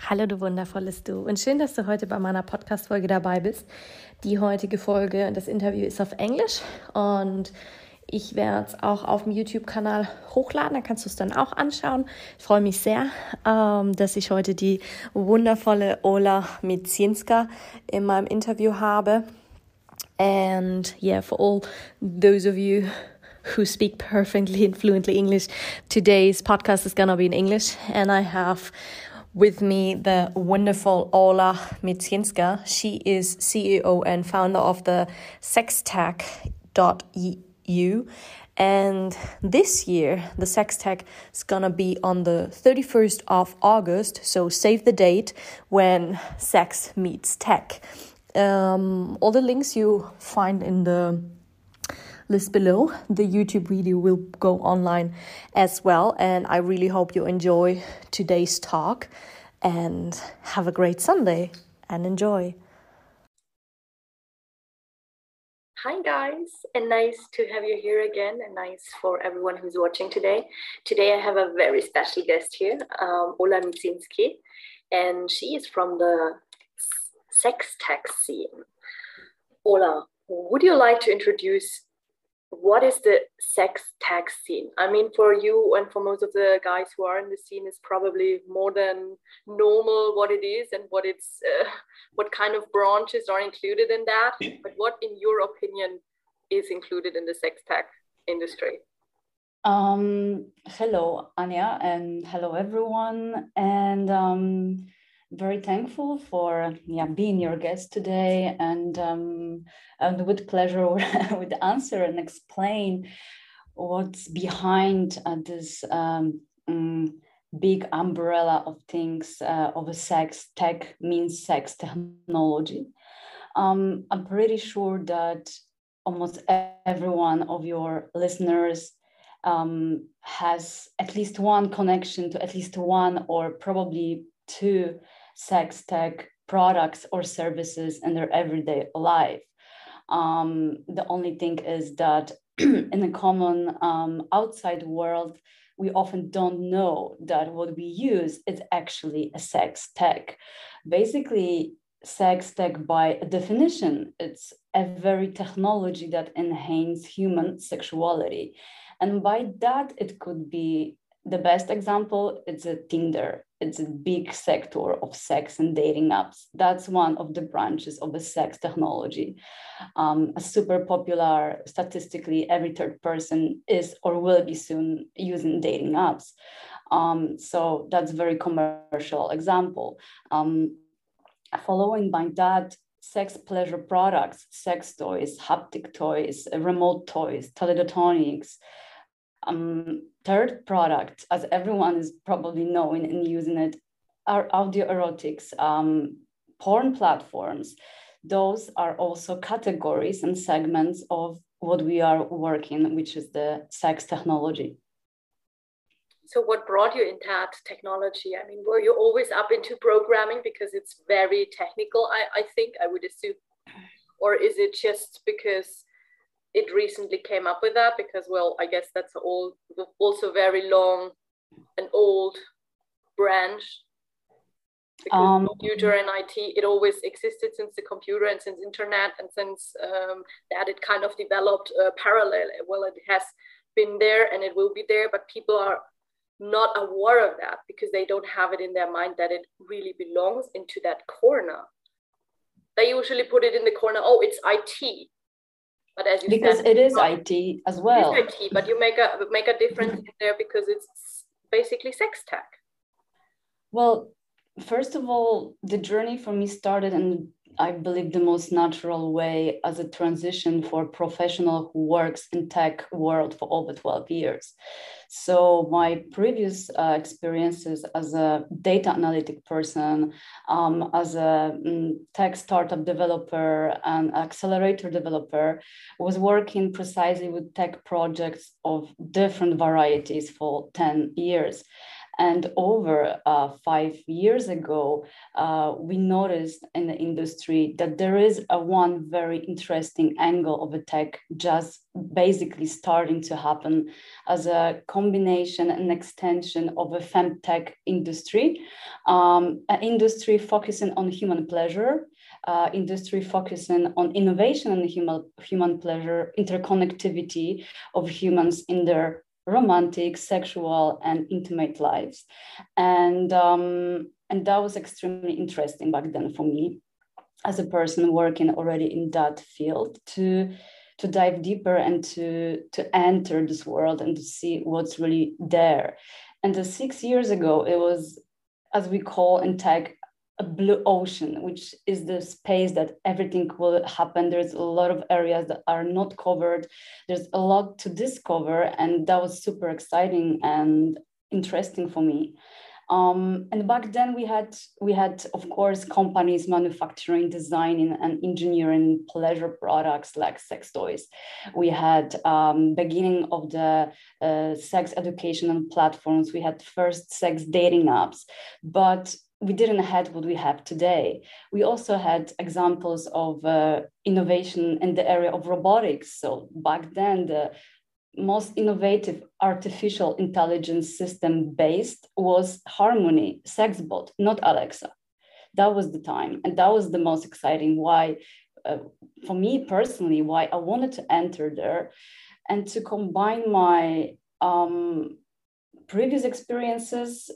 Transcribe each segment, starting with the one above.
Hallo, du wundervolles Du. Und schön, dass du heute bei meiner Podcast-Folge dabei bist. Die heutige Folge, das Interview ist auf Englisch und ich werde es auch auf dem YouTube-Kanal hochladen. Da kannst du es dann auch anschauen. Ich freue mich sehr, ähm, dass ich heute die wundervolle Ola Mitzinska in meinem Interview habe. And yeah, for all those of you who speak perfectly and fluently English, today's podcast is gonna be in English, and I have with me the wonderful Ola Miedzynska. She is CEO and founder of the sextech.eu. And this year, the Sextech is gonna be on the 31st of August. So save the date when sex meets tech. Um, all the links you find in the list below. The YouTube video will go online as well. And I really hope you enjoy today's talk and have a great Sunday and enjoy. Hi, guys, and nice to have you here again, and nice for everyone who's watching today. Today, I have a very special guest here, um, Ola Mitzinski, and she is from the sex tech scene. Ola, would you like to introduce what is the sex tech scene? I mean, for you and for most of the guys who are in the scene, is probably more than normal what it is and what it's uh, what kind of branches are included in that. But what, in your opinion, is included in the sex tech industry? Um, hello, Anja, and hello everyone. And um, very thankful for yeah being your guest today and um, and with pleasure would answer and explain what's behind uh, this um, um, big umbrella of things uh, of a sex tech means sex technology. Um, i'm pretty sure that almost every one of your listeners um, has at least one connection to at least one or probably two sex tech products or services in their everyday life. Um, the only thing is that in the common um, outside world, we often don't know that what we use is actually a sex tech. Basically, sex tech by definition, it's a very technology that enhances human sexuality. And by that, it could be the best example, it's a Tinder it's a big sector of sex and dating apps. That's one of the branches of the sex technology. Um, a super popular, statistically, every third person is or will be soon using dating apps. Um, so that's a very commercial example. Um, following by that, sex pleasure products, sex toys, haptic toys, remote toys, teledildonics, um, third product, as everyone is probably knowing and using it, are audio erotics, um, porn platforms. Those are also categories and segments of what we are working, which is the sex technology. So, what brought you into that technology? I mean, were you always up into programming because it's very technical? I, I think I would assume, or is it just because it recently came up with that because well i guess that's all also very long and old branch. Because um, computer and it it always existed since the computer and since internet and since um, that it kind of developed uh, parallel. Well it has been there and it will be there but people are not aware of that because they don't have it in their mind that it really belongs into that corner. They usually put it in the corner oh it's it but as you because said, it is IT as well. It is IT, but you make a make a difference in there because it's basically sex tech. Well, first of all, the journey for me started in I believe, the most natural way as a transition for a professional who works in tech world for over 12 years. So my previous uh, experiences as a data analytic person, um, as a um, tech startup developer and accelerator developer, was working precisely with tech projects of different varieties for 10 years. And over uh, five years ago, uh, we noticed in the industry that there is a one very interesting angle of a tech just basically starting to happen as a combination and extension of a femtech industry, um, an industry focusing on human pleasure, uh, industry focusing on innovation and human, human pleasure, interconnectivity of humans in their romantic, sexual, and intimate lives. And, um, and that was extremely interesting back then for me as a person working already in that field to to dive deeper and to to enter this world and to see what's really there and the six years ago it was as we call in tech a blue ocean, which is the space that everything will happen. There's a lot of areas that are not covered. There's a lot to discover, and that was super exciting and interesting for me. Um, and back then we had we had of course companies manufacturing, designing, and engineering pleasure products like sex toys. We had um, beginning of the uh, sex educational platforms. We had first sex dating apps, but we didn't have what we have today. We also had examples of uh, innovation in the area of robotics. So back then, the most innovative artificial intelligence system based was Harmony, Sexbot, not Alexa. That was the time, and that was the most exciting. Why, uh, for me personally, why I wanted to enter there, and to combine my um, previous experiences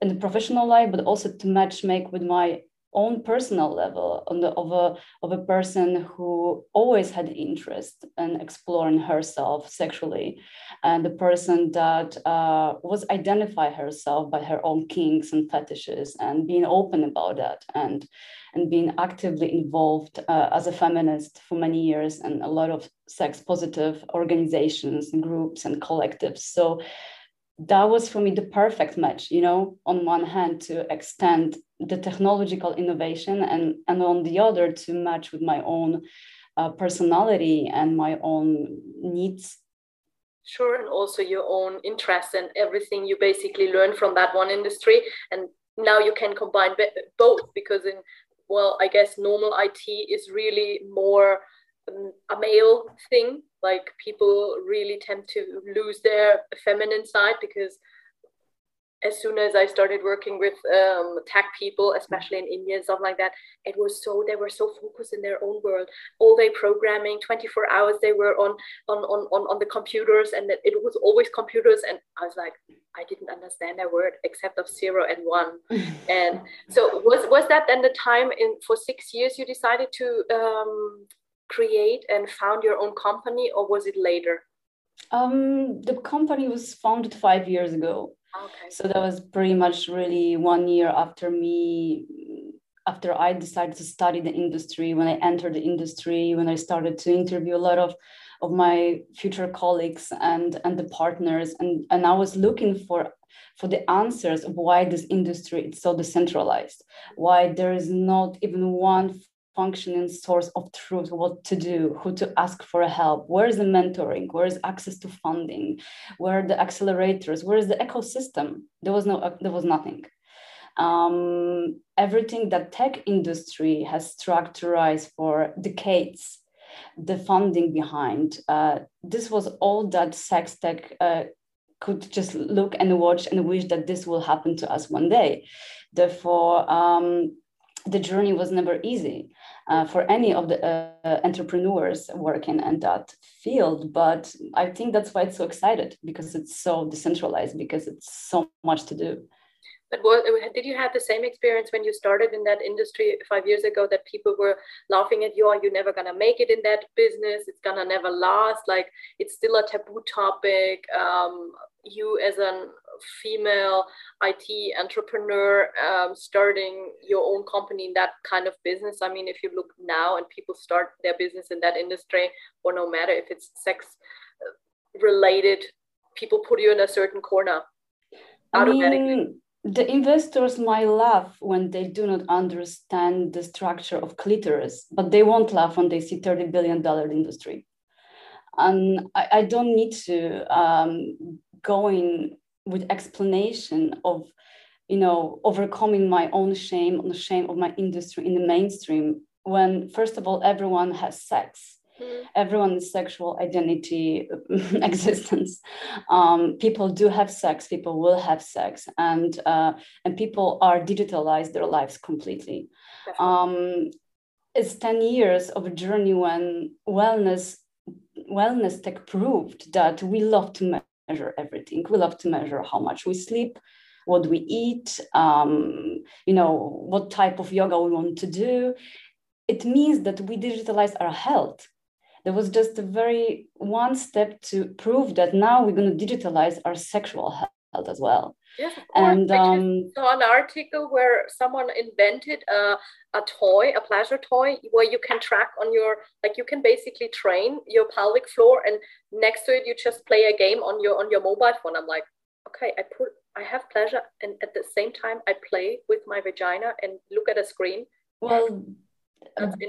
in the professional life, but also to match make with my own personal level on the, of, a, of a person who always had interest in exploring herself sexually and the person that uh, was identify herself by her own kinks and fetishes and being open about that and and being actively involved uh, as a feminist for many years and a lot of sex positive organizations and groups and collectives. So that was for me the perfect match you know on one hand to extend the technological innovation and and on the other to match with my own uh, personality and my own needs. Sure and also your own interests and everything you basically learn from that one industry. And now you can combine both because in well i guess normal it is really more um, a male thing like people really tend to lose their feminine side because as soon as I started working with um, tech people, especially in India and stuff like that, it was so they were so focused in their own world, all day programming, 24 hours they were on on on on, on the computers, and it was always computers. And I was like, I didn't understand a word except of zero and one. and so was was that then the time in for six years you decided to um, create and found your own company, or was it later? Um, the company was founded five years ago. Okay. So that was pretty much really one year after me, after I decided to study the industry, when I entered the industry, when I started to interview a lot of of my future colleagues and and the partners and and I was looking for for the answers of why this industry is so decentralized why there is not even one functioning source of truth what to do who to ask for help where is the mentoring where is access to funding where are the accelerators where is the ecosystem? There was no there was nothing. Um, everything that tech industry has structured for decades the funding behind uh, this was all that sex tech uh, could just look and watch and wish that this will happen to us one day. Therefore um, the journey was never easy uh, for any of the uh, entrepreneurs working in that field. But I think that's why it's so excited because it's so decentralized, because it's so much to do. But did you have the same experience when you started in that industry five years ago that people were laughing at you, oh, you're never gonna make it in that business, it's gonna never last, like it's still a taboo topic. Um, you as a female IT entrepreneur um, starting your own company in that kind of business. I mean, if you look now and people start their business in that industry, or no matter if it's sex uh, related, people put you in a certain corner automatically. I mean, the investors might laugh when they do not understand the structure of clitoris, but they won't laugh when they see $30 billion industry. And I, I don't need to um, go in with explanation of, you know, overcoming my own shame on the shame of my industry in the mainstream when, first of all, everyone has sex mm. everyone's sexual identity existence. Um, people do have sex people will have sex and uh, and people are digitalized their lives completely. Um, it's 10 years of a journey when wellness wellness tech proved that we love to measure everything. We love to measure how much we sleep what we eat um, you know what type of yoga we want to do. It means that we digitalize our health there was just a very one step to prove that now we're going to digitalize our sexual health as well. Yes, and um, saw an article where someone invented a, a toy, a pleasure toy, where you can track on your like you can basically train your pelvic floor, and next to it you just play a game on your on your mobile phone. I'm like, okay, I put I have pleasure, and at the same time I play with my vagina and look at a screen. Well,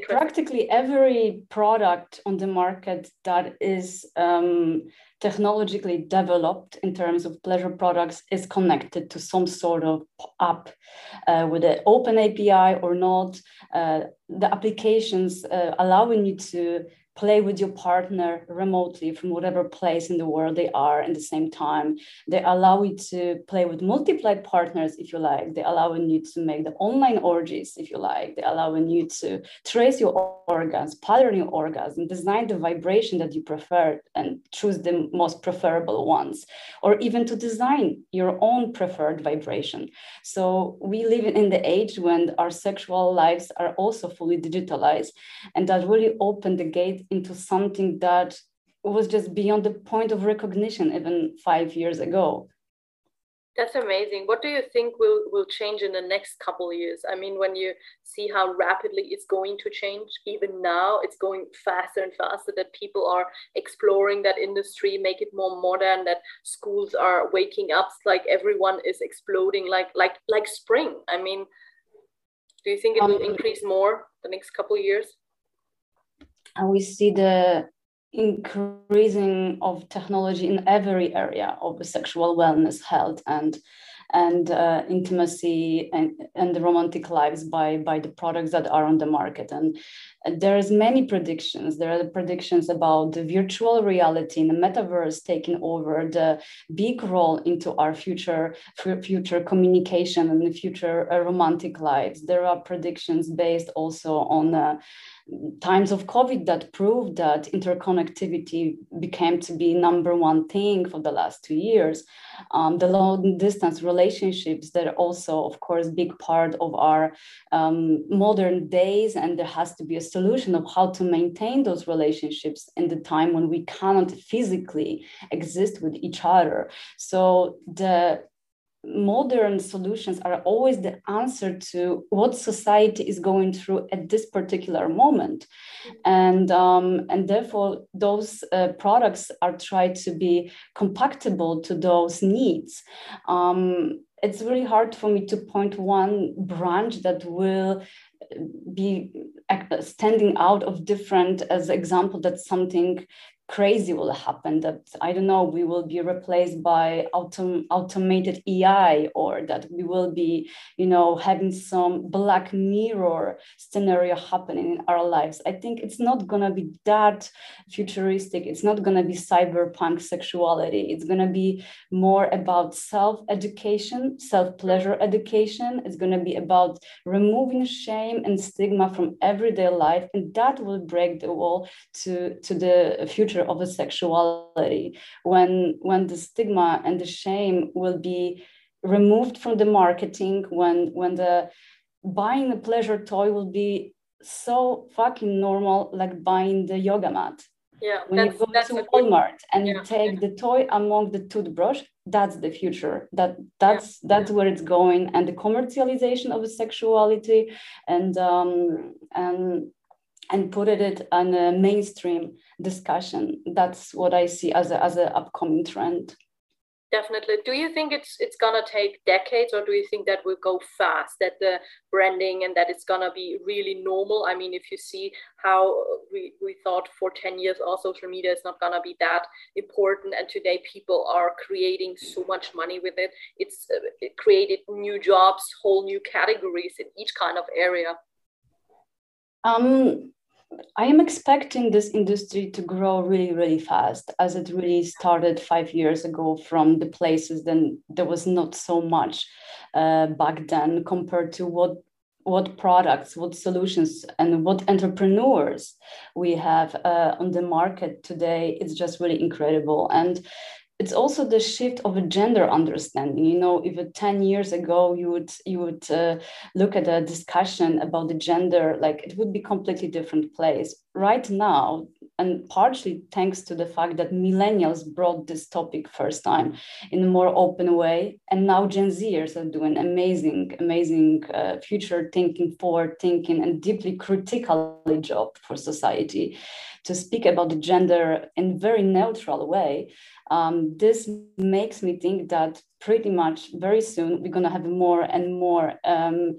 practically every product on the market that is um, technologically developed in terms of pleasure products is connected to some sort of app uh, with an open API or not. Uh, the applications uh, allowing you to play with your partner remotely from whatever place in the world they are at the same time. They allow you to play with multiple partners if you like. They allowing you to make the online orgies if you like. They allowing you to trace your orgasm, pattern your orgasm, design the vibration that you prefer and choose the most preferable ones, or even to design your own preferred vibration. So we live in the age when our sexual lives are also fully digitalized and that really opened the gate into something that was just beyond the point of recognition even five years ago. That's amazing. What do you think will will change in the next couple years? I mean when you see how rapidly it's going to change even now it's going faster and faster that people are exploring that industry make it more modern that schools are waking up like everyone is exploding like like like spring. I mean do you think it will um, increase more the next couple years and we see the increasing of technology in every area of sexual wellness, health, and and uh, intimacy and, and the romantic lives by by the products that are on the market. And there's many predictions. There are predictions about the virtual reality and the metaverse taking over the big role into our future future communication and the future uh, romantic lives. There are predictions based also on uh, times of COVID that proved that interconnectivity became to be number one thing for the last two years. Um, the long distance relationships that are also, of course, big part of our um, modern days, and there has to be a solution of how to maintain those relationships in the time when we cannot physically exist with each other. So the modern solutions are always the answer to what society is going through at this particular moment. And um, and therefore those uh, products are tried to be compatible to those needs. Um, it's really hard for me to point one branch that will be uh, standing out of different as example that something crazy will happen that i don't know we will be replaced by autom- automated ai or that we will be you know having some black mirror scenario happening in our lives. I think it's not going to be that futuristic. It's not going to be cyberpunk sexuality. It's going to be more about self education self pleasure education. It's going to be about removing shame and stigma from everyday life and that will break the wall to to the future of a sexuality when when the stigma and the shame will be removed from the marketing when when the buying a pleasure toy will be so fucking normal like buying the yoga mat yeah when you go to walmart and yeah. take the toy among the toothbrush that's the future that that's yeah. that's where it's going and the commercialization of the sexuality and um and and put it in a mainstream discussion. That's what i see as a as an upcoming trend. Definitely. Do you think it's it's gonna take decades or do you think that will go fast that the branding and that it's gonna be really normal? I mean if you see how we, we thought for 10 years our social media is not gonna be that important and today people are creating so much money with it it's uh, it created new jobs whole new categories in each kind of area. Um I am expecting this industry to grow really, really fast as it really started five years ago from the places then there was not so much uh, back then compared to what what products, what solutions, and what entrepreneurs we have uh, on the market today. It's just really incredible. And it's also the shift of a gender understanding. You know if 10 years ago you would you would uh, look at a discussion about the gender like it would be completely different place. Right now and partially thanks to the fact that millennials brought this topic first time in a more open way and now gen zers are doing amazing amazing uh, future thinking forward thinking and deeply critical job for society to speak about the gender in very neutral way um, this makes me think that pretty much very soon we're going to have more and more um,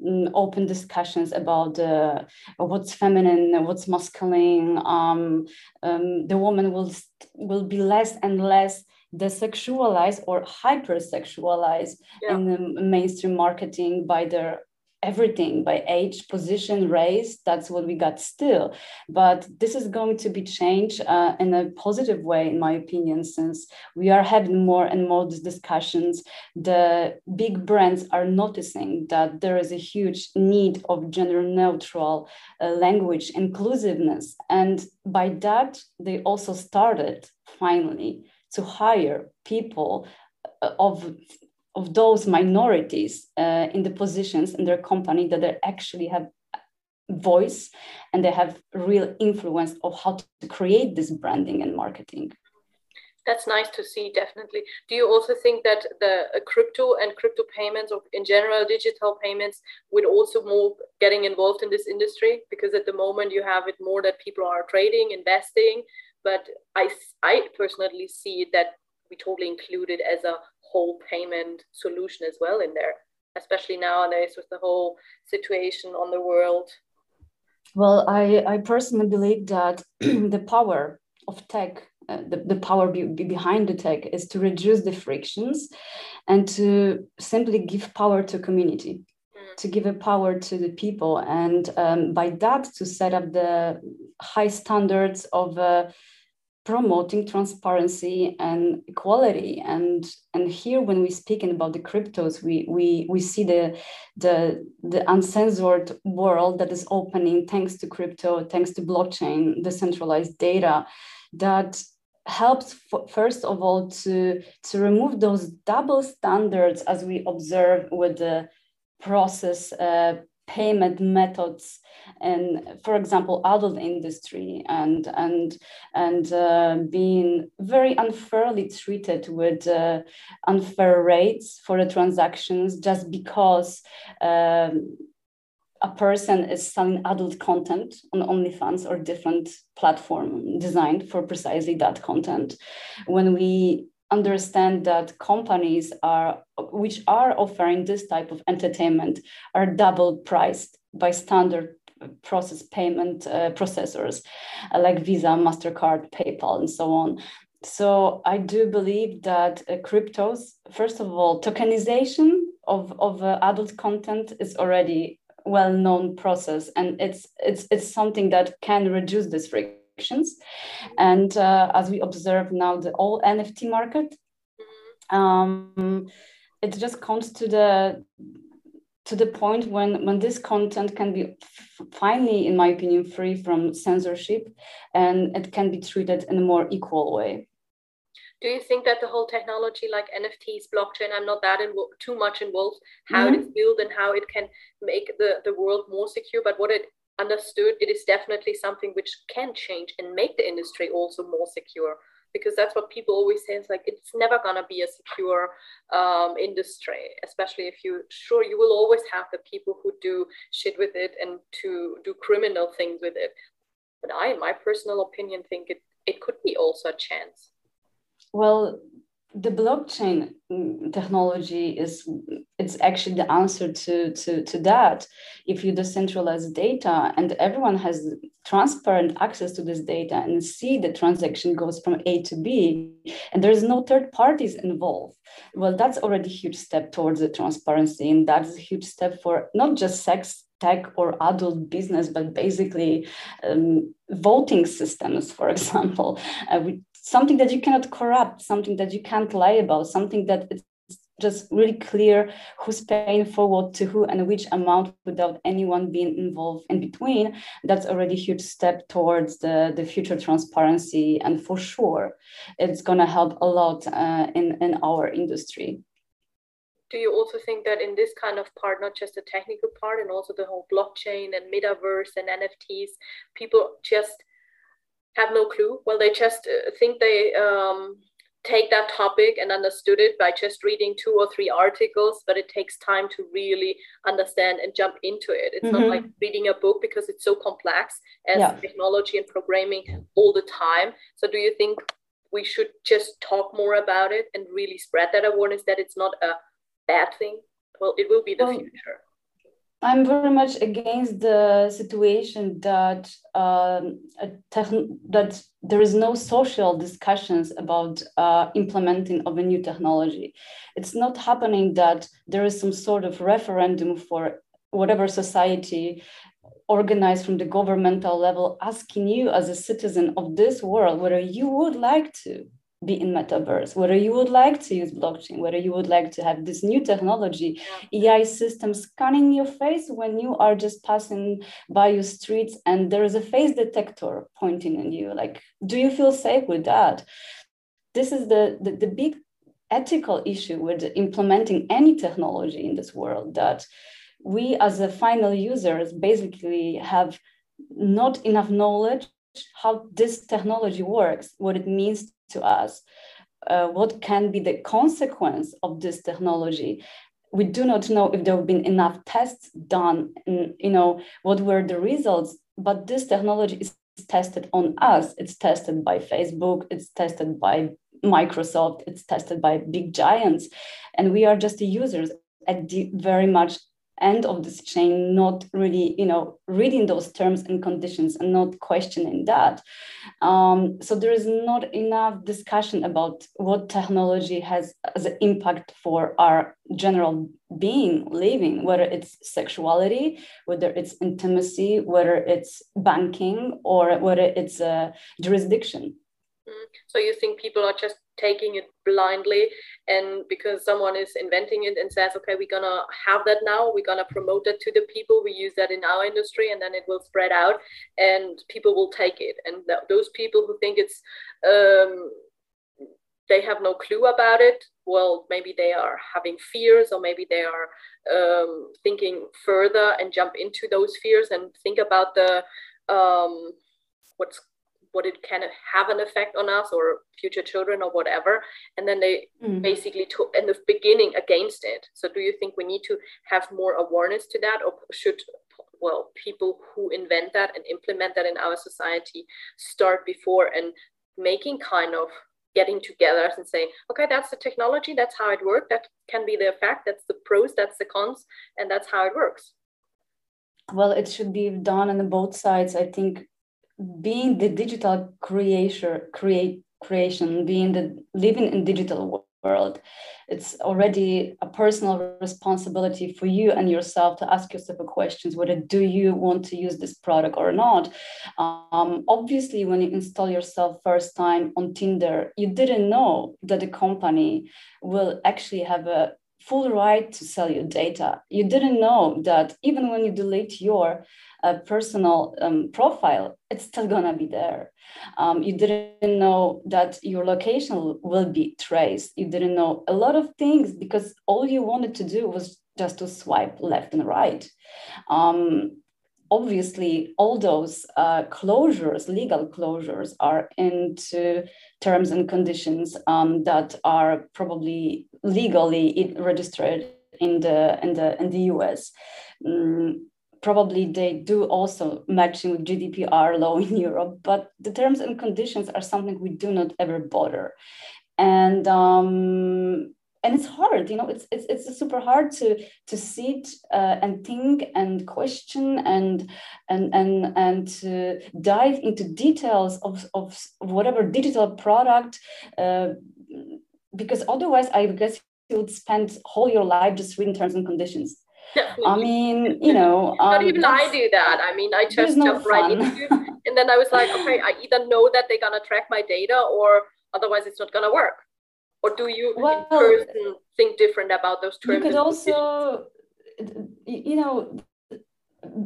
mm, open discussions about uh, what's feminine, what's masculine. Um, um, the woman will will be less and less desexualized or hypersexualized yeah. in the mainstream marketing by their everything by age, position, race. That's what we got still. But this is going to be changed uh, in a positive way, in my opinion, since we are having more and more discussions. The big brands are noticing that there is a huge need of gender neutral uh, language, inclusiveness. And by that, they also started finally to hire people uh, of of those minorities uh, in the positions in their company that they actually have voice and they have real influence of how to create this branding and marketing. That's nice to see definitely. Do you also think that the uh, crypto and crypto payments or in general digital payments would also more getting involved in this industry? Because at the moment you have it more that people are trading investing but i i personally see that we totally include it as a whole payment solution as well in there, especially nowadays with the whole situation on the world? Well, I, I personally believe that the power of tech, uh, the, the power be, be behind the tech is to reduce the frictions and to simply give power to community mm. to give a power to the people and um, by that to set up the high standards of uh, promoting transparency and equality. And and here when we speaking about the cryptos we we we see the the the uncensored world that is opening thanks to crypto thanks to blockchain decentralized data that helps f- first of all to to remove those double standards as we observe with the process uh, payment methods and for example adult industry and and and uh, being very unfairly treated with uh, unfair rates for the transactions just because um, a person is selling adult content on OnlyFans or different platform designed for precisely that content. When we understand that companies are which are offering this type of entertainment are double priced by standard process payment uh, processors uh, like visa mastercard paypal and so on. So i do believe that uh, cryptos first of all tokenization of, of uh, adult content is already well known process and it's it's it's something that can reduce this risk and uh, as we observe now, the all NFT market, um, it just comes to the to the point when when this content can be finally, in my opinion, free from censorship, and it can be treated in a more equal way. do you think that the whole technology like nfts blockchain i'm not that involved too much involved how mm-hmm. it is built and how it can make the, the world more secure but what it understood it is definitely something which can change and make the industry also more secure. Because that's what people always say it's like it's never going to be a secure um, industry especially if you sure you will always have the people who do shit with it and to do criminal things with it. But i in my personal opinion think it it could be also a chance. Well, the blockchain mm, technology is it's actually the answer to, to, to that. If you decentralize data and everyone has transparent access to this data and see the transaction goes from A to B and there's no third parties involved, well, that's already a huge step towards the transparency. And that's a huge step for not just sex tech or adult business, but basically um, voting systems, for example. Uh, we something that you cannot corrupt, something that you can't lie about, something that it's just really clear who's paying for what to who and which amount without anyone being involved in between that's already a huge step towards the, the future transparency. And for sure it's going to help a lot uh, in, in our industry. Do you also think that in this kind of part not just the technical part and also the whole blockchain and metaverse and nfts people just have no clue. Well, they just uh, think they um, take that topic and understood it by just reading two or three articles, but it takes time to really understand and jump into it. It's mm-hmm. not like reading a book because it's so complex as yeah. technology and programming all the time. So, do you think we should just talk more about it and really spread that awareness that it's not a bad thing? Well, it will be the well, future. I'm very much against the situation that um, that there is no social discussions about uh, implementing of a new technology. It's not happening that there is some sort of referendum for whatever society organized from the governmental level asking you as a citizen of this world whether you would like to be in metaverse. Whether you would like to use blockchain whether you would like to have this new technology ai system scanning your face when you are just passing by your streets and there is a face detector pointing at you. Like do you feel safe with that? This is the, the, the big ethical issue with implementing any technology in this world that we as a final users basically have not enough knowledge how this technology works what it means to us. Uh, what can be the consequence of this technology? We do not know if there have been enough tests done, and, you know, what were the results, but this technology is tested on us. It's tested by Facebook, it's tested by Microsoft, it's tested by big giants, and we are just the users at the very much end of this chain not really you know reading those terms and conditions and not questioning that um, so there is not enough discussion about what technology has as an impact for our general being living whether it's sexuality whether it's intimacy whether it's banking or whether it's a jurisdiction mm. so you think people are just taking it blindly. And because someone is inventing it and says okay we're gonna have that now we're gonna promote that to the people we use that in our industry and then it will spread out and people will take it. And th- those people who think it's um, they have no clue about it well maybe they are having fears or maybe they are um, thinking further and jump into those fears and think about the um, what's what it can have an effect on us or future children or whatever. And then they mm. basically took in the beginning against it. So do you think we need to have more awareness to that? Or should well people who invent that and implement that in our society start before and making kind of getting together and say okay that's the technology that's how it works that can be the effect that's the pros that's the cons and that's how it works. Well it should be done on both sides. I think being the digital creator create creation being the living in digital world it's already a personal responsibility for you and yourself to ask yourself questions whether do you want to use this product or not um, obviously when you install yourself first time on tinder you didn't know that the company will actually have a full right to sell your data. You didn't know that even when you delete your uh, personal um, profile, it's still gonna be there. Um, you didn't know that your location will be traced. You didn't know a lot of things because all you wanted to do was just to swipe left and right. Um, obviously all those uh, closures, legal closures, are into terms and conditions um, that are probably legally registered in the in the in the US. Mm, probably they do also matching with GDPR law in Europe, but the terms and conditions are something we do not ever bother. And um, and it's hard you know it's it's, it's super hard to to sit uh, and think and question and and and and to dive into details of of whatever digital product uh, because otherwise i guess you would spend whole your life just reading terms and conditions Definitely. I mean, you know, um, not even I do that. I mean, I just jump right into, and then I was like, okay, I either know that they're gonna track my data, or otherwise it's not gonna work or do you well, in person think different about those terms? You could also, you know,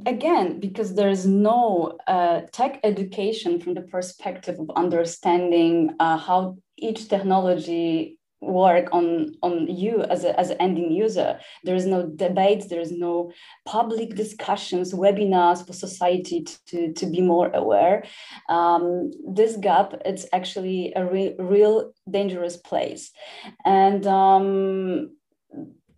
again, because there's no uh, tech education from the perspective of understanding uh, how each technology work on on you as a as an ending user. There is no debates there is no public discussions webinars for society to to be more aware. Um, this gap it's actually a re- real dangerous place. And um,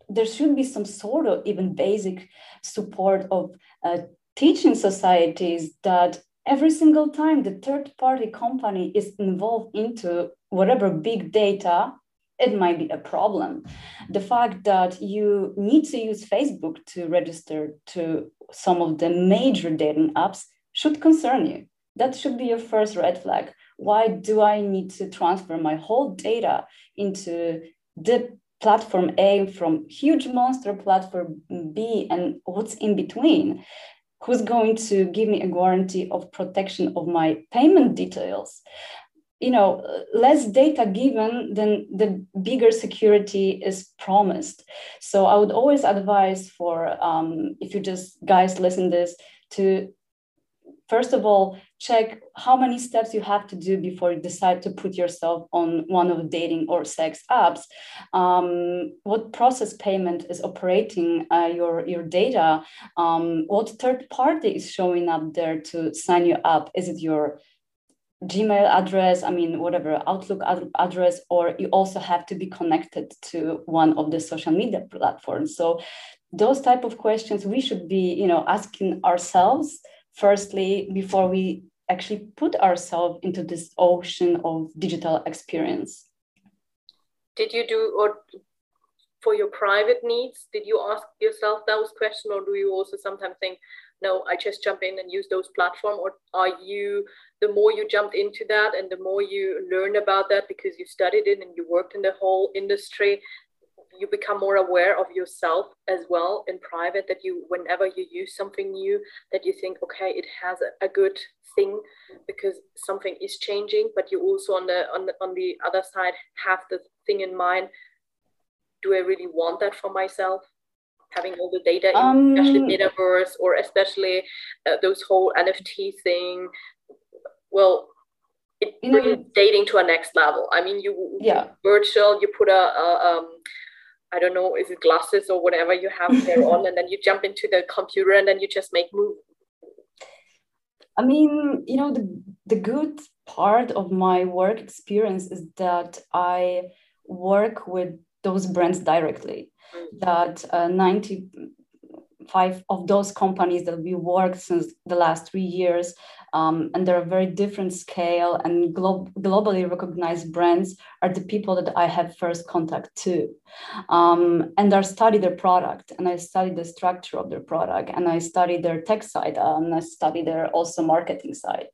there should be some sort of even basic support of uh, teaching societies that every single time the third party company is involved into whatever big data it might be a problem. The fact that you need to use Facebook to register to some of the major dating apps should concern you. That should be your first red flag. Why do I need to transfer my whole data into the platform A from huge monster platform B and what's in between? Who's going to give me a guarantee of protection of my payment details? You know less data given then the bigger security is promised. So i would always advise for um, if you just guys listen this to first of all check how many steps you have to do before you decide to put yourself on one of the dating or sex apps. Um, what process payment is operating uh, your, your data? Um, what third party is showing up there to sign you up? Is it your Gmail address, I mean, whatever Outlook ad- address, or you also have to be connected to one of the social media platforms. So those type of questions we should be, you know, asking ourselves firstly before we actually put ourselves into this ocean of digital experience. Did you do or for your private needs, did you ask yourself those questions, or do you also sometimes think, no, I just jump in and use those platform, or are you the more you jumped into that and the more you learn about that because you studied it and you worked in the whole industry you become more aware of yourself as well in private that you whenever you use something new that you think okay it has a, a good thing because something is changing but you also on the on the on the other side have the thing in mind do i really want that for myself having all the data in um, especially metaverse or especially uh, those whole nft thing well it you know, dating to a next level. I mean you yeah. virtual you put a, a um i don't know is it glasses or whatever you have there on and then you jump into the computer and then you just make move. I mean you know the, the good part of my work experience is that i work with those brands directly mm-hmm. that uh, 90 five of those companies that we worked since the last three years um, and they're a very different scale and glo- globally recognized brands are the people that I have first contact to. Um, and I study their product and I study the structure of their product and I study their tech side uh, and I study their also marketing side.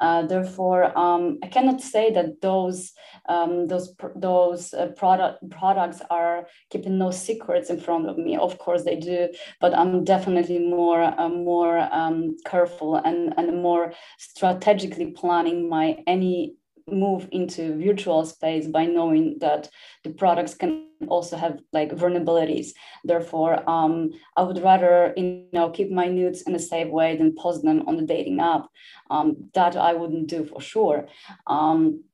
Uh, therefore, um, I cannot say that those um, those those uh, product products are keeping no secrets in front of me. Of course, they do, but I'm definitely more uh, more um, careful and and more strategically planning my any move into virtual space by knowing that the products can also have like vulnerabilities. Therefore um, i would rather you know keep my nudes in a safe way than post them on the dating app. Um, that i wouldn't do for sure. Um,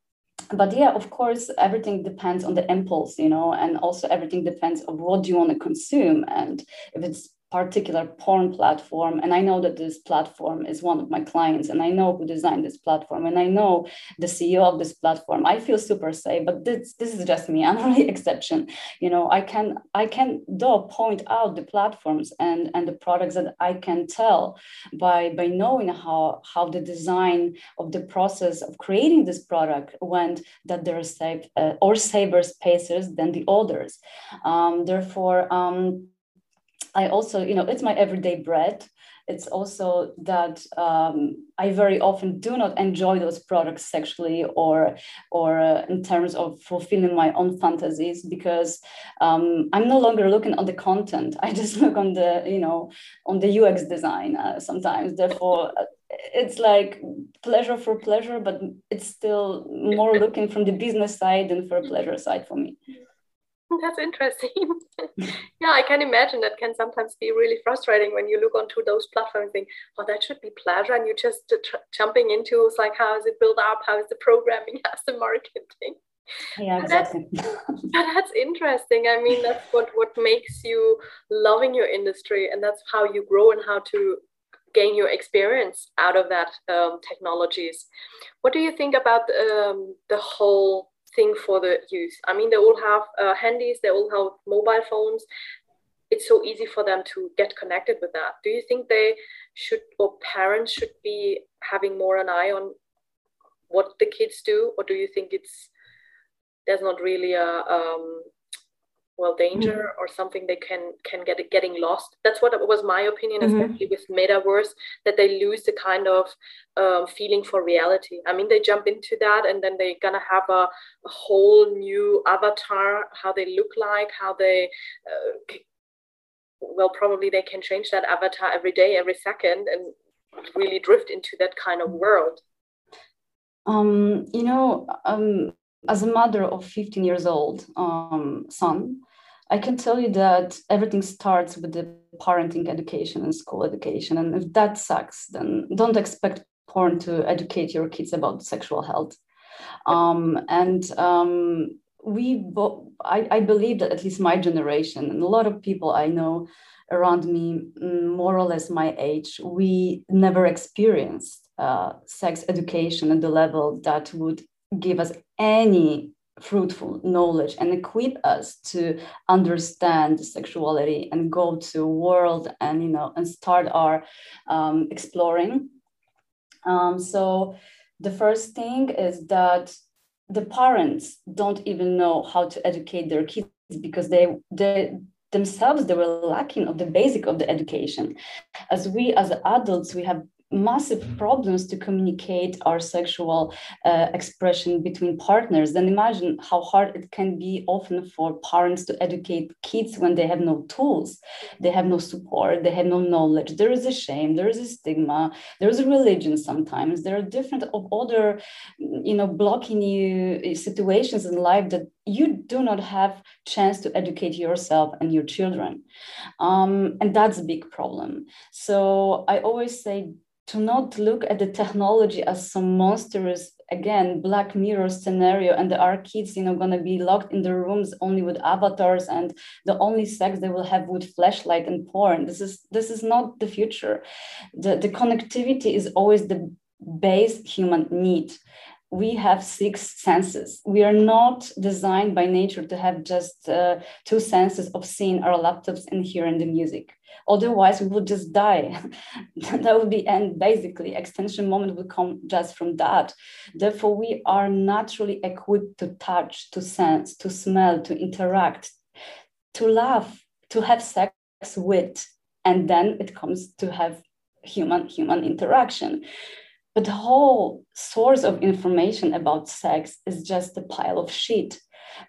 but yeah of course everything depends on the impulse you know and also everything depends on what you want to consume. And if it's particular porn platform and i know that this platform is one of my clients and i know who designed this platform and i know the ceo of this platform. I feel super safe but this this is just me. I'm only exception. You know i can i can though point out the platforms and and the products that i can tell by by knowing how how the design of the process of creating this product went that there are safe uh, or safer spaces than the others. Um, therefore um, I also, you know, it's my everyday bread. It's also that um, I very often do not enjoy those products sexually or, or uh, in terms of fulfilling my own fantasies because um, I'm no longer looking on the content. I just look on the, you know, on the UX design uh, sometimes. Therefore, uh, it's like pleasure for pleasure, but it's still more looking from the business side than for a pleasure side for me. That's interesting. yeah, I can imagine that can sometimes be really frustrating when you look onto those platforms and think, oh, that should be pleasure. And you're just tr- jumping into it's like, how is it built up? How is the programming? How's the marketing? Yeah, exactly. That's, that's interesting. I mean, that's what, what makes you loving your industry. And that's how you grow and how to gain your experience out of that um, technologies. What do you think about um, the whole thing for the youth. I mean, they all have uh, handies, they all have mobile phones. It's so easy for them to get connected with that. Do you think they should, or parents should be having more an eye on what the kids do, or do you think it's there's not really a um, well danger mm-hmm. or something they can can get it getting lost that's what was my opinion mm-hmm. especially with metaverse that they lose the kind of um, feeling for reality i mean they jump into that and then they're gonna have a, a whole new avatar how they look like how they uh, well probably they can change that avatar every day every second and really drift into that kind of world um, you know um, as a mother of 15 years old um, son, I can tell you that everything starts with the parenting education and school education. And if that sucks, then don't expect porn to educate your kids about sexual health. Um, and um, we, bo- I, I believe that at least my generation and a lot of people I know around me, mm, more or less my age, we never experienced uh, sex education at the level that would give us any fruitful knowledge and equip us to understand sexuality and go to world and you know and start our um, exploring. Um, so the first thing is that the parents don't even know how to educate their kids because they they themselves they were lacking of the basic of the education. As we as adults we have massive problems to communicate our sexual uh, expression between partners. Then imagine how hard it can be often for parents to educate kids when they have no tools. They have no support. They have no knowledge. There is a shame. There is a stigma. There is a religion sometimes. There are different of other you know blocking you situations in life that you do not have chance to educate yourself and your children. Um, and that's a big problem. So i always say to not look at the technology as some monstrous again black mirror scenario and our kids you know going to be locked in the rooms only with avatars and the only sex they will have with Fleshlight and porn. This is this is not the future. The, the connectivity is always the base human need we have six senses. We are not designed by nature to have just uh, two senses of seeing our laptops and hearing the music. Otherwise, we would just die. that would be, and basically, extension moment would come just from that. Therefore, we are naturally equipped to touch, to sense, to smell, to interact, to laugh, to have sex with, and then it comes to have human human interaction but the whole source of information about sex is just a pile of shit.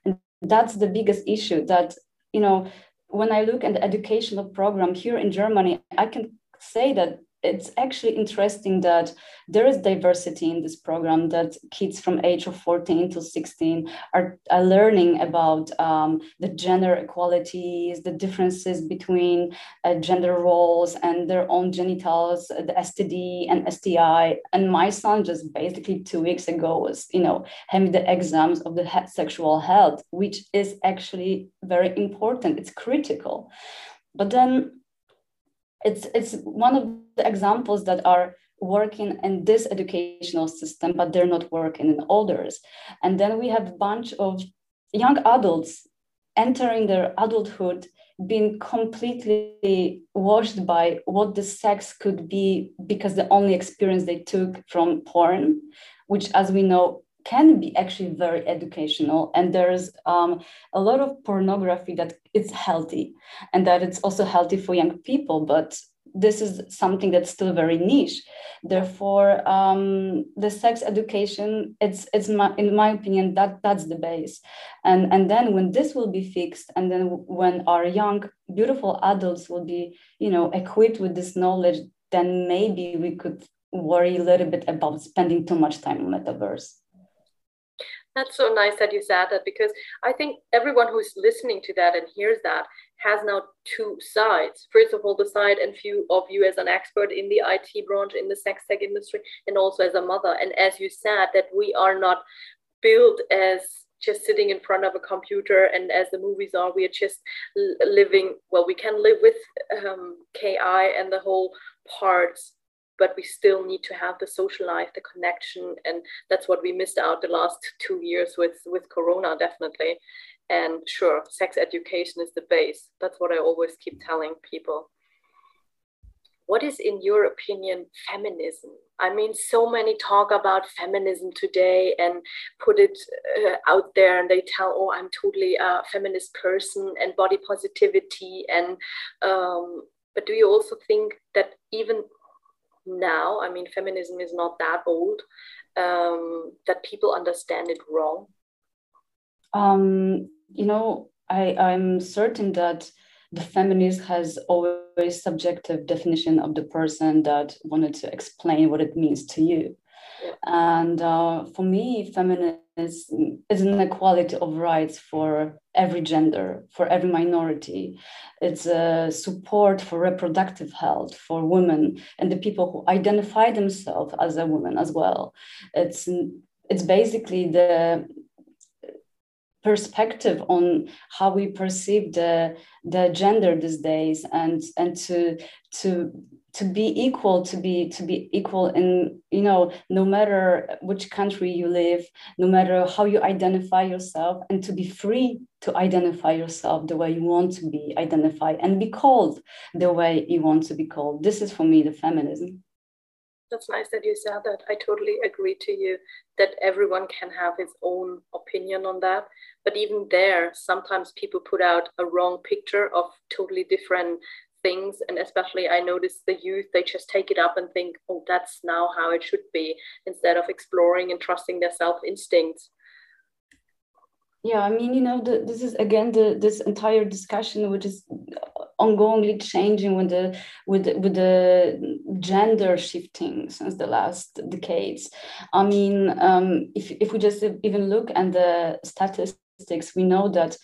And that's the biggest issue that you know when I look at the educational program here in Germany, I can say that it's actually interesting that there is diversity in this program that kids from age of 14 to 16 are, are learning about um, the gender equalities the differences between uh, gender roles and their own genitals the std and sti and my son just basically two weeks ago was you know having the exams of the sexual health which is actually very important. It's critical. But then it's it's one of the examples that are working in this educational system but they're not working in others. And then we have a bunch of young adults entering their adulthood being completely washed by what the sex could be because the only experience they took from porn which as we know can be actually very educational. And there's um, a lot of pornography that it's healthy and that it's also healthy for young people but this is something that's still very niche. Therefore um, the sex education it's it's my, in my opinion that that's the base. And and then when this will be fixed and then when our young beautiful adults will be you know equipped with this knowledge then maybe we could worry a little bit about spending too much time on metaverse. That's so nice that you said that because I think everyone who's listening to that and hears that has now two sides. First of all, the side and view of you as an expert in the IT branch, in the sex tech industry, and also as a mother. And as you said, that we are not built as just sitting in front of a computer and as the movies are we are just living well we can live with um, ki and the whole parts but we still need to have the social life the connection and that's what we missed out the last two years with with corona definitely and sure sex education is the base. That's what i always keep telling people. What is in your opinion feminism? I mean so many talk about feminism today and put it uh, out there and they tell oh i'm totally a feminist person and body positivity and um, but do you also think that even now, I mean, feminism is not that old, um, that people understand it wrong? Um, you know, I, I'm certain that the feminist has always subjective definition of the person that wanted to explain what it means to you. And uh, for me, feminism is, an equality of rights for every gender, for every minority. It's a support for reproductive health for women and the people who identify themselves as a woman as well. It's it's basically the perspective on how we perceive the the gender these days and and to to to be equal to be to be equal in you know no matter which country you live no matter how you identify yourself and to be free to identify yourself the way you want to be identified and be called the way you want to be called. This is for me the feminism that's nice that you said that. I totally agree to you that everyone can have his own opinion on that. But even there sometimes people put out a wrong picture of totally different things. And especially i notice the youth they just take it up and think oh that's now how it should be instead of exploring and trusting their self instincts yeah i mean you know the, this is again the this entire discussion which is ongoingly changing with the with the, with the gender shifting since the last decades. I mean um, if, if we just even look at the statistics we know that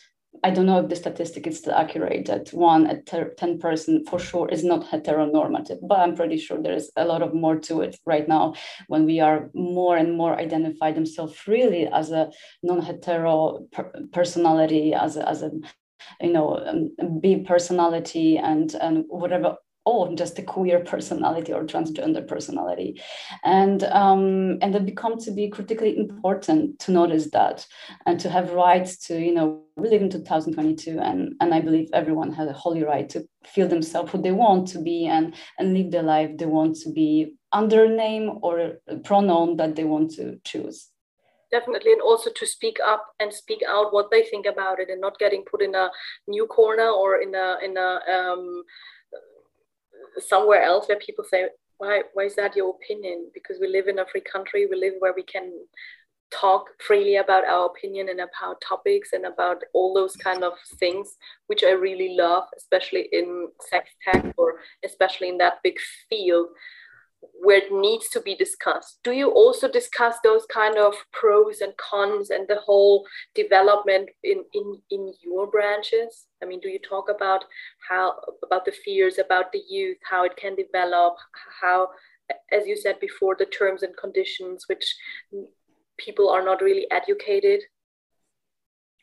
I don't know if the statistic is still accurate that one at 10 person for sure is not heteronormative, but I'm pretty sure there is a lot of more to it right now when we are more and more identify themselves freely as a non-hetero per- personality, as a, as a you know um, B personality and and whatever oh, just a queer personality or transgender personality. And, um, and it becomes to be critically important to notice that and to have rights to, you know, we live in 2022 and, and I believe everyone has a holy right to feel themselves who they want to be and, and live the life they want to be under a name or pronoun that they want to choose definitely and also to speak up and speak out what they think about it and not getting put in a new corner or in a in a um, somewhere else where people say, why, why is that your opinion? Because we live in a free country, we live where we can talk freely about our opinion and about topics and about all those kind of things, which I really love, especially in sex tech or especially in that big field where it needs to be discussed. Do you also discuss those kind of pros and cons and the whole development in, in, in your branches? I mean, do you talk about how about the fears about the youth, how it can develop, how as you said before, the terms and conditions which people are not really educated?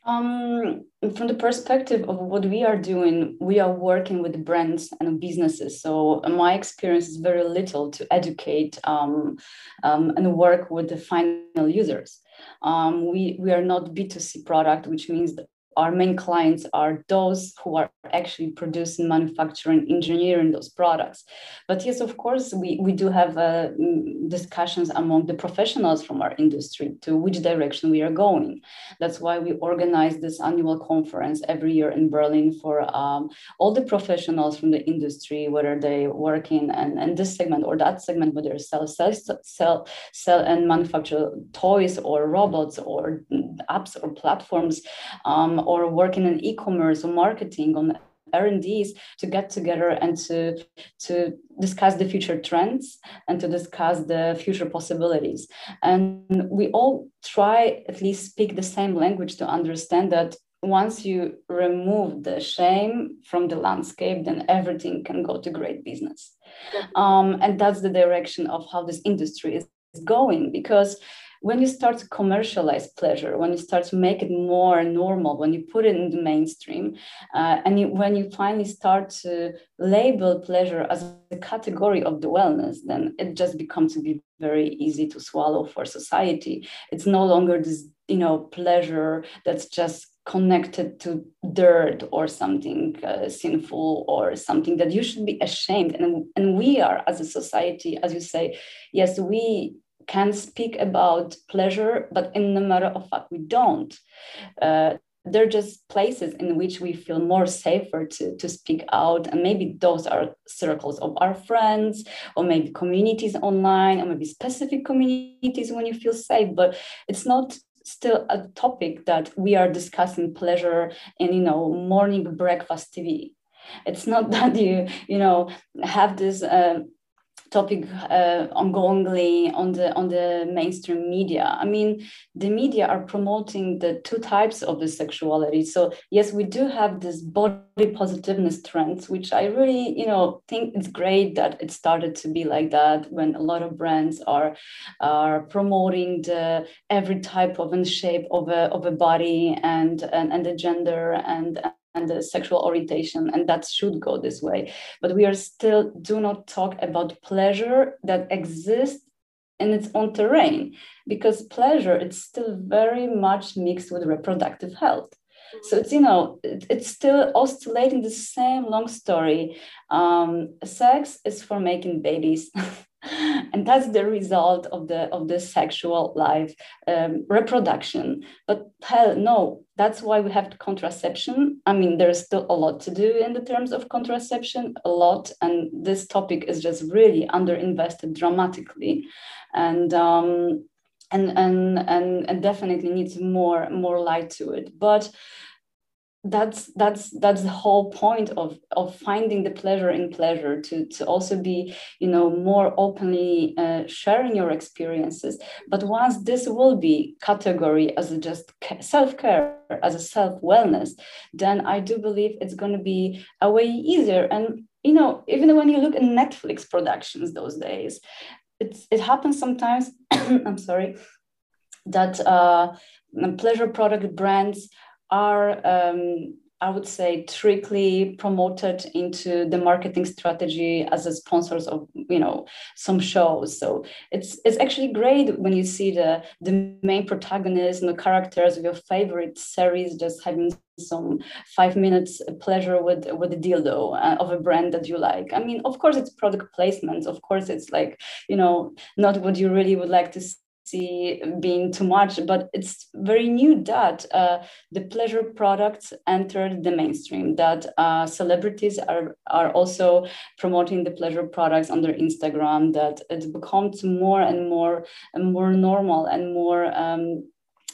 Um, from the perspective of what we are doing, we are working with brands and businesses. So my experience is very little to educate um, um, and work with the final users. Um, we we are not B2C product, which means our main clients are those who are actually producing, manufacturing, engineering those products. But yes, of course, we, we do have uh, mm, discussions among the professionals from our industry to which direction we are going. That's why we organize this annual conference every year in Berlin for um, all the professionals from the industry, whether they work in and, and this segment or that segment, whether sell, sell, sell, sell and manufacture toys or robots or apps or platforms. Um, or working in e-commerce or marketing on R&Ds to get together and to, to discuss the future trends and to discuss the future possibilities. And we all try at least speak the same language to understand that once you remove the shame from the landscape, then everything can go to great business. Um, and that's the direction of how this industry is going because when you start to commercialize pleasure, when you start to make it more normal, when you put it in the mainstream, uh, and you, when you finally start to label pleasure as a category of the wellness, then it just becomes to be very easy to swallow for society. It's no longer this, you know, pleasure that's just connected to dirt or something uh, sinful or something that you should be ashamed and, and we are as a society as you say yes we can speak about pleasure, but in the matter of fact, we don't. Uh, they're just places in which we feel more safer to, to speak out. And maybe those are circles of our friends, or maybe communities online, or maybe specific communities when you feel safe. But it's not still a topic that we are discussing pleasure in, you know, morning breakfast TV. It's not that you, you know, have this. Uh, topic uh, ongoingly on the on the mainstream media. I mean, the media are promoting the two types of the sexuality. So yes, we do have this body positiveness trends, which I really you know think it's great that it started to be like that when a lot of brands are are promoting the every type of and shape of a of a body and and, and the gender and and the sexual orientation and that should go this way. But we are still do not talk about pleasure that exists in its own terrain because pleasure it's still very much mixed with reproductive health. So it's you know it's still oscillating the same long story. Um, sex is for making babies and that's the result of the of the sexual life um, reproduction. But hell no that's why we have contraception. I mean there's still a lot to do in the terms of contraception a lot and this topic is just really underinvested dramatically. And um, and, and and and definitely needs more more light to it. But that's that's that's the whole point of of finding the pleasure in pleasure to to also be you know more openly uh, sharing your experiences. But once this will be category as just self-care as a self-wellness then i do believe it's going to be a way easier. And you know even when you look at netflix productions those days it's it happens sometimes i'm sorry that uh pleasure product brands are um, I would say strictly promoted into the marketing strategy as a sponsors of you know some shows. So it's it's actually great when you see the the main protagonists and the characters of your favorite series just having some five minutes pleasure with with a dildo uh, of a brand that you like. I mean, of course, it's product placement. Of course, it's like you know not what you really would like to being too much, but it's very new that uh, the pleasure products entered the mainstream, that uh, celebrities are, are also promoting the pleasure products on their Instagram, that it becomes more and more and more normal and more um,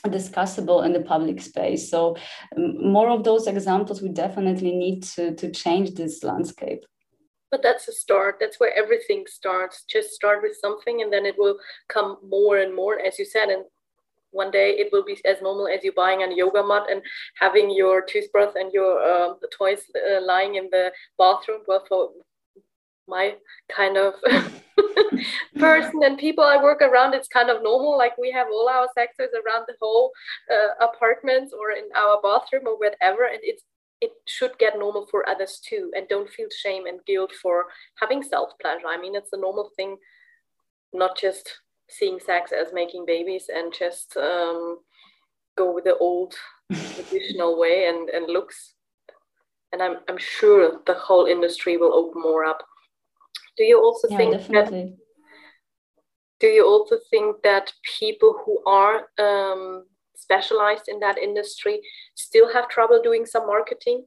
discussable in the public space. So um, more of those examples, we definitely need to, to change this landscape but that's a start. That's where everything starts. Just start with something and then it will come more and more as you said. And one day it will be as normal as you buying a yoga mat and having your toothbrush and your uh, toys uh, lying in the bathroom. Well for my kind of person and people I work around, it's kind of normal. Like we have all our sectors around the whole uh, apartments or in our bathroom or whatever, and it's it should get normal for others too and don't feel shame and guilt for having self pleasure i mean it's a normal thing not just seeing sex as making babies and just um, go with the old traditional way and, and looks. And I'm, I'm sure the whole industry will open more up. Do you also yeah, think definitely. that do you also think that people who are um, specialized in that industry still have trouble doing some marketing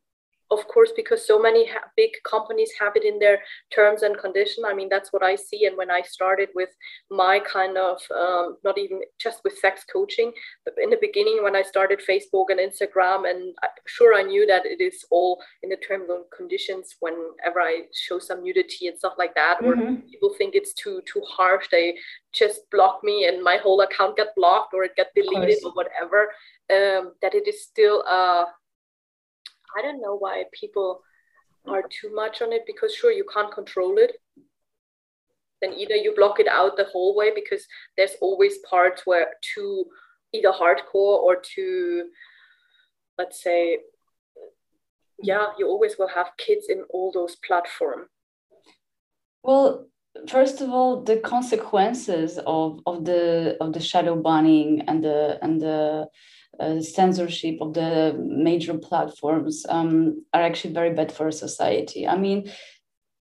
of course because so many ha- big companies have it in their terms and condition. I mean that's what i see. And when i started with my kind of um, not even just with sex coaching but in the beginning when i started facebook and instagram and I, sure i knew that it is all in the terms and conditions whenever i show some nudity and stuff like that mm-hmm. or people think it's too too harsh. They just block me and my whole account got blocked or it got deleted or whatever um, that it is still uh, I don't know why people are too much on it because sure you can't control it. Then either you block it out the whole way because there's always parts where too either hardcore or too let's say yeah you always will have kids in all those platforms well first of all the consequences of, of the of the shadow banning and the and the uh, censorship of the major platforms um, are actually very bad for society. I mean,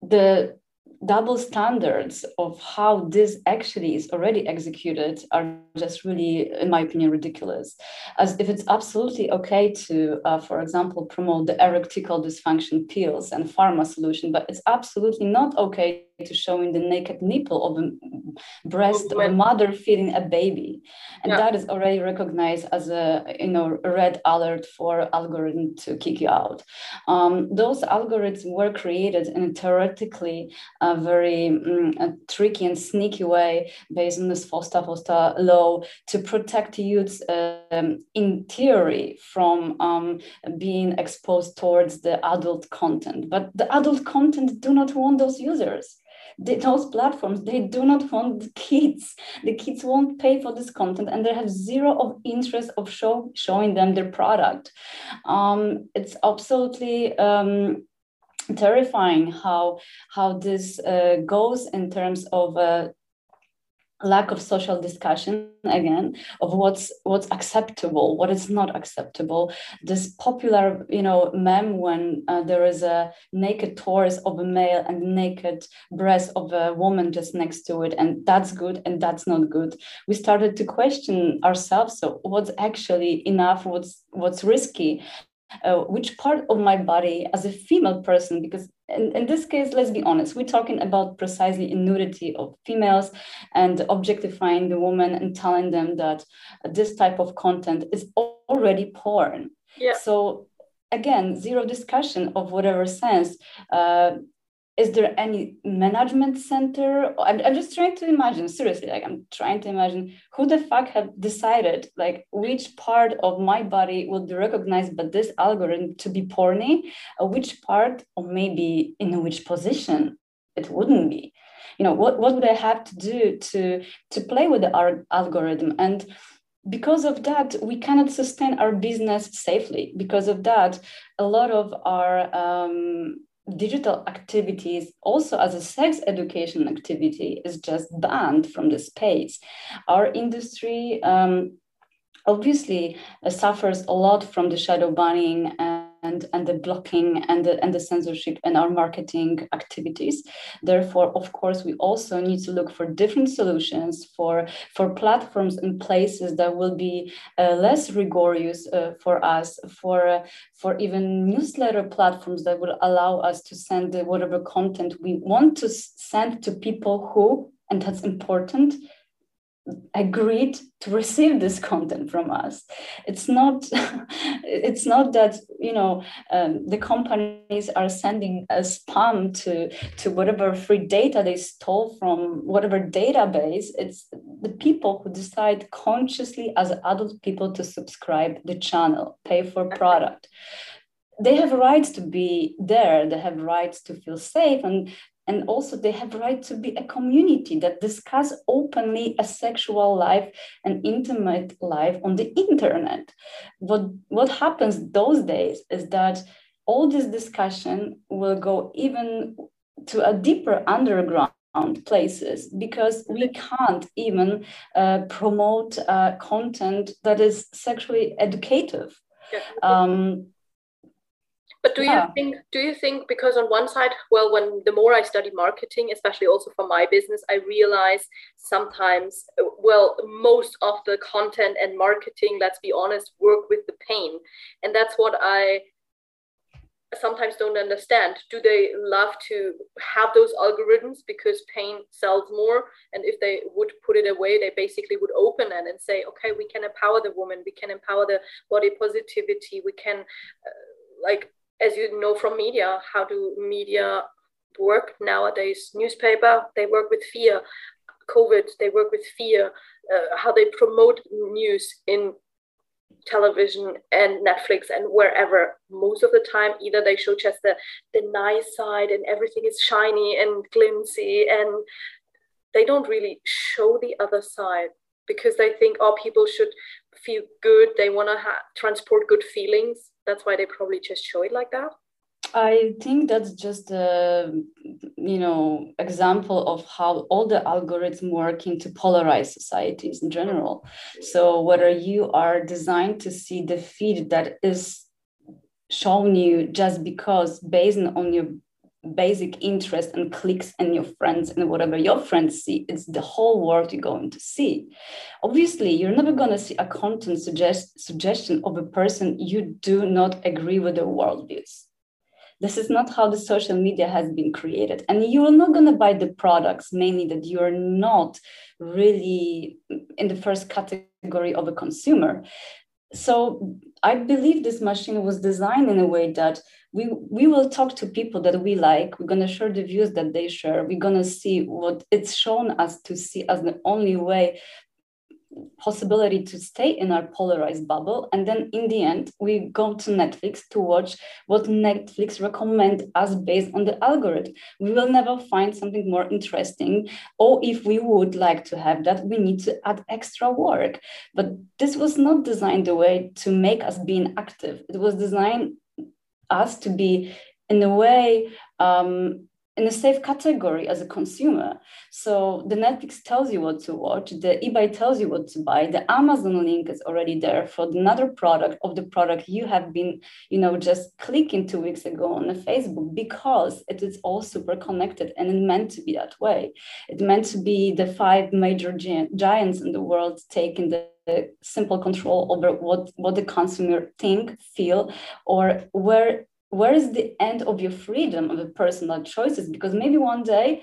the double standards of how this actually is already executed are just really, in my opinion, ridiculous. As if it's absolutely okay to, uh, for example, promote the erectile dysfunction pills and pharma solution, but it's absolutely not okay to showing the naked nipple of a breast of a mother feeding a baby. And yeah. that is already recognized as a you know red alert for algorithm to kick you out. Um, those algorithms were created in a theoretically a very um, a tricky and sneaky way based on this FOSTA FOSTA law to protect youths um, in theory from um, being exposed towards the adult content. But the adult content do not want those users they, those platforms they do not want the kids. The kids won't pay for this content and they have zero of interest of show, showing them their product. Um, it's absolutely um, terrifying how how this uh, goes in terms of uh, lack of social discussion again of what's what's acceptable what is not acceptable. This popular you know meme when uh, there is a naked torso of a male and naked breast of a woman just next to it and that's good and that's not good. We started to question ourselves so what's actually enough? What's what's risky uh, which part of my body as a female person because in, in this case let's be honest we're talking about precisely nudity of females and objectifying the woman and telling them that this type of content is already porn yeah. so again zero discussion of whatever sense uh, is there any management center? I'm, I'm just trying to imagine seriously like i'm trying to imagine who the fuck have decided like which part of my body would be recognized by this algorithm to be porny or which part or maybe in which position it wouldn't be. You know what, what would i have to do to to play with the algorithm? And because of that we cannot sustain our business safely. Because of that a lot of our um, digital activities also as a sex education activity is just banned from the space. Our industry um, obviously uh, suffers a lot from the shadow banning and and, and the blocking and the, and the censorship in our marketing activities. Therefore, of course, we also need to look for different solutions for, for platforms and places that will be uh, less rigorous uh, for us, for, uh, for even newsletter platforms that will allow us to send whatever content we want to send to people who, and that's important, agreed to receive this content from us. It's not it's not that you know um, the companies are sending a spam to to whatever free data they stole from whatever database. It's the people who decide consciously as adult people to subscribe the channel pay for product. They have rights to be there. They have rights to feel safe. And and also they have right to be a community that discuss openly a sexual life and intimate life on the internet. What what happens those days is that all this discussion will go even to a deeper underground places because we can't even uh, promote uh, content that is sexually educative. Um, but do yeah. you think do you think because on one side, well, when the more I study marketing, especially also for my business, I realize sometimes well, most of the content and marketing, let's be honest, work with the pain. And that's what I sometimes don't understand. Do they love to have those algorithms because pain sells more? And if they would put it away, they basically would open it and say, okay, we can empower the woman, we can empower the body positivity, we can uh, like as you know from media, how do media work nowadays? Newspaper, they work with fear. COVID, they work with fear. Uh, how they promote news in television and Netflix and wherever. Most of the time, either they show just the, the nice side and everything is shiny and glimsy, and they don't really show the other side because they think, oh, people should feel good. They want to ha- transport good feelings that's why they probably just show it like that I think that's just a you know example of how all the algorithms work into polarized societies in general. So whether you are designed to see the feed that is shown you just because based on your basic interest and clicks and your friends and whatever your friends see it's the whole world you're going to see. Obviously you're never going to see a content suggest, suggestion of a person you do not agree with their worldviews. This is not how the social media has been created and you're not going to buy the products mainly that you're not really in the first category of a consumer. So i believe this machine was designed in a way that we we will talk to people that we like. We're going to share the views that they share. We're going to see what it's shown us to see as the only way possibility to stay in our polarized bubble. And then in the end we go to netflix to watch what netflix recommend us based on the algorithm. We will never find something more interesting or if we would like to have that we need to add extra work. But this was not designed the way to make us being active. It was designed us to be in a way um, in a safe category as a consumer. So the Netflix tells you what to watch, the eBay tells you what to buy, the Amazon link is already there for another product of the product you have been, you know, just clicking two weeks ago on the Facebook because it is all super connected and it meant to be that way. It meant to be the five major gi- giants in the world taking the simple control over what what the consumer think feel or where where is the end of your freedom of the personal choices? Because maybe one day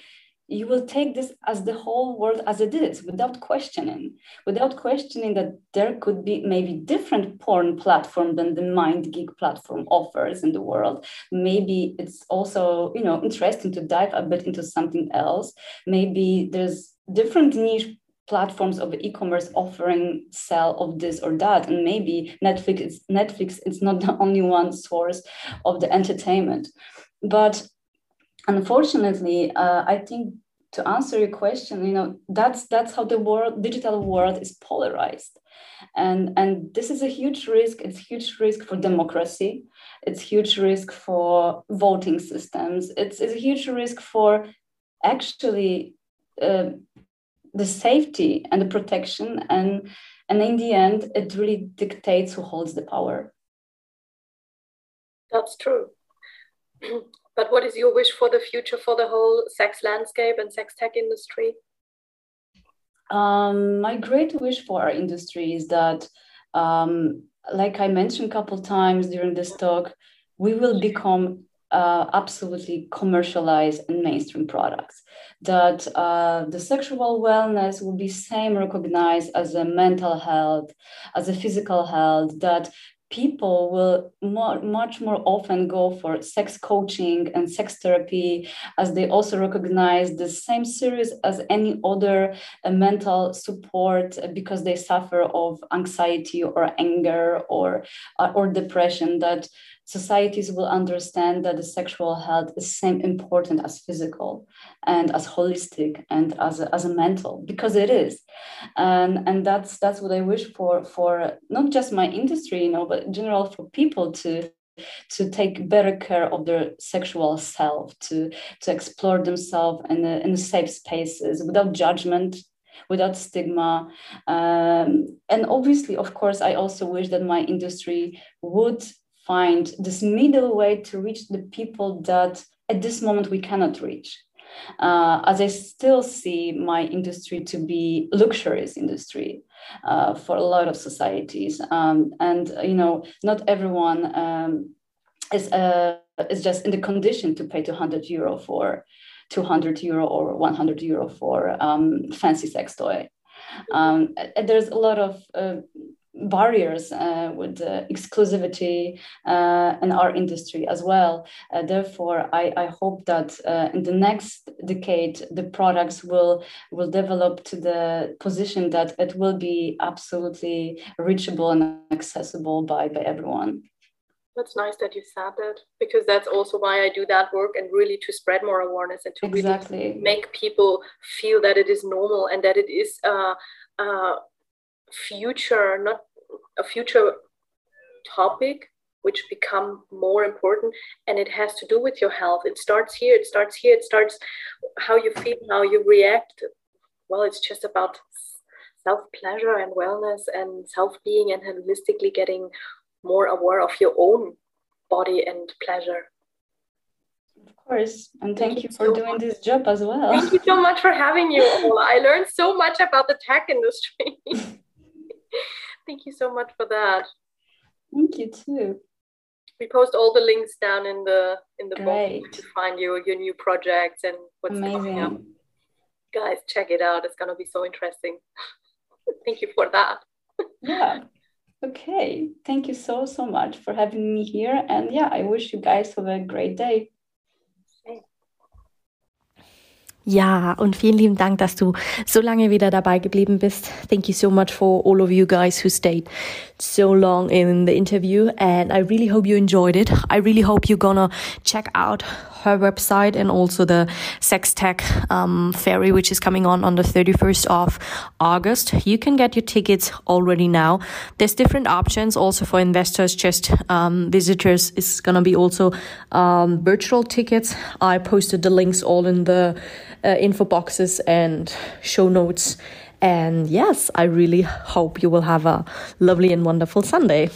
you will take this as the whole world as it is without questioning without questioning that there could be maybe different porn platform than the mind MindGeek platform offers in the world. Maybe it's also you know interesting to dive a bit into something else. Maybe there's different niche platforms of e-commerce offering sell of this or that. And maybe netflix is netflix is not the only one source of the entertainment. But unfortunately uh, i think to answer your question you know that's that's how the world digital world is polarized. And and this is a huge risk. It's huge risk for democracy. It's huge risk for voting systems. It's, it's a huge risk for actually uh, the safety and the protection and and in the end it really dictates who holds the power That's true. but what is your wish for the future for the whole sex landscape and sex tech industry? Um, my great wish for our industry is that, um, like I mentioned a couple times during this talk, we will become uh, absolutely commercialized and mainstream products. That uh, the sexual wellness will be same recognized as a mental health, as a physical health. That people will more, much more often go for sex coaching and sex therapy as they also recognize the same serious as any other uh, mental support because they suffer of anxiety or anger or uh, or depression that societies will understand that the sexual health is same important as physical and as holistic and as a, as a mental because it is. And and that's that's what i wish for for not just my industry you know but in general for people to to take better care of their sexual self to to explore themselves in, in safe spaces without judgment without stigma. Um, and obviously of course i also wish that my industry would find this middle way to reach the people that at this moment we cannot reach. Uh, as I still see my industry to be luxurious industry uh, for a lot of societies, um, and you know, not everyone um, is uh, is just in the condition to pay 200 euro for 200 euro or 100 euro for um, fancy sex toy. Um, there's a lot of uh, barriers uh, with exclusivity uh, in our industry as well. Uh, therefore, I, I, hope that uh, in the next decade, the products will will develop to the position that it will be absolutely reachable and accessible by, by everyone. That's nice that you said that because that's also why I do that work and really to spread more awareness and to exactly. really make people feel that it is normal and that it is uh, uh, future not a future topic which become more important and it has to do with your health. It starts here it starts here it starts how you feel how you react. Well it's just about self pleasure and wellness and self being and holistically getting more aware of your own body and pleasure. Of course. And thank, thank you for so doing much. this job as well. Thank you so much for having you i learned so much about the tech industry Thank you so much for that. Thank you too. We post all the links down in the in the book to find your your new projects and what's Amazing. coming up. Guys, check it out. It's gonna be so interesting. Thank you for that. yeah. Okay. Thank you so so much for having me here. And yeah, I wish you guys have a great day. Ja, und vielen lieben Dank, dass du so lange wieder dabei geblieben bist. Thank you so much for all of you guys who stayed so long in the interview. And I really hope you enjoyed it. I really hope you're gonna check out her website and also the sex tech um, ferry, which is coming on on the 31st of August. You can get your tickets already now. There's different options also for investors, just um, visitors. It's gonna be also um, virtual tickets. I posted the links all in the uh, info boxes and show notes. And yes, I really hope you will have a lovely and wonderful Sunday.